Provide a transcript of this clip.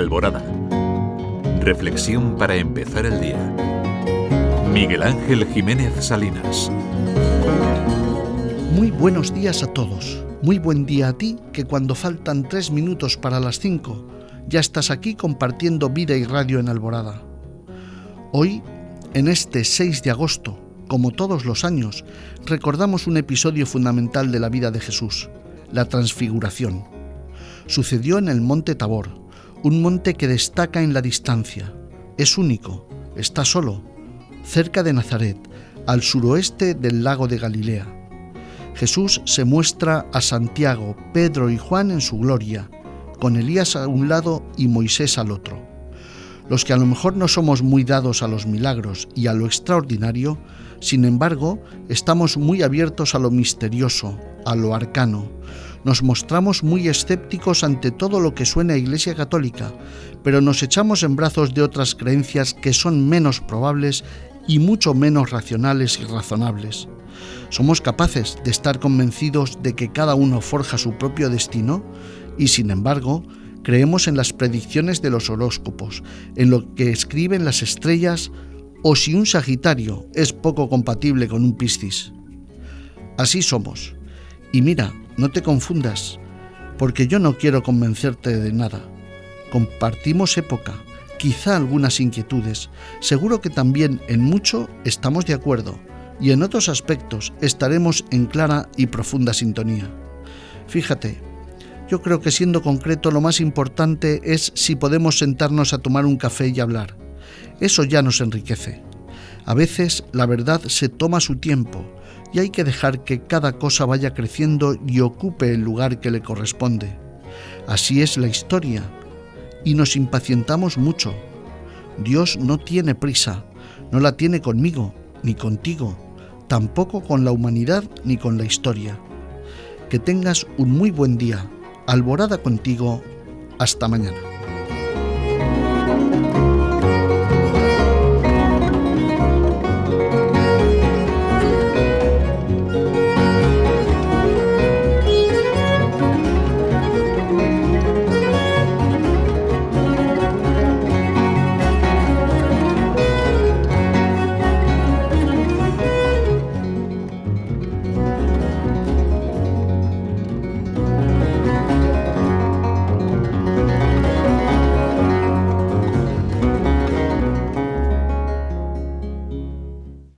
Alborada. Reflexión para empezar el día. Miguel Ángel Jiménez Salinas. Muy buenos días a todos. Muy buen día a ti que cuando faltan tres minutos para las cinco ya estás aquí compartiendo vida y radio en Alborada. Hoy, en este 6 de agosto, como todos los años, recordamos un episodio fundamental de la vida de Jesús, la transfiguración. Sucedió en el monte Tabor, un monte que destaca en la distancia. Es único, está solo, cerca de Nazaret, al suroeste del lago de Galilea. Jesús se muestra a Santiago, Pedro y Juan en su gloria, con Elías a un lado y Moisés al otro. Los que a lo mejor no somos muy dados a los milagros y a lo extraordinario, sin embargo, estamos muy abiertos a lo misterioso, a lo arcano, nos mostramos muy escépticos ante todo lo que suena a Iglesia Católica, pero nos echamos en brazos de otras creencias que son menos probables y mucho menos racionales y razonables. Somos capaces de estar convencidos de que cada uno forja su propio destino y sin embargo creemos en las predicciones de los horóscopos, en lo que escriben las estrellas o si un Sagitario es poco compatible con un Piscis. Así somos. Y mira, no te confundas, porque yo no quiero convencerte de nada. Compartimos época, quizá algunas inquietudes, seguro que también en mucho estamos de acuerdo y en otros aspectos estaremos en clara y profunda sintonía. Fíjate, yo creo que siendo concreto lo más importante es si podemos sentarnos a tomar un café y hablar. Eso ya nos enriquece. A veces la verdad se toma su tiempo y hay que dejar que cada cosa vaya creciendo y ocupe el lugar que le corresponde. Así es la historia, y nos impacientamos mucho. Dios no tiene prisa, no la tiene conmigo, ni contigo, tampoco con la humanidad ni con la historia. Que tengas un muy buen día. Alborada contigo. Hasta mañana.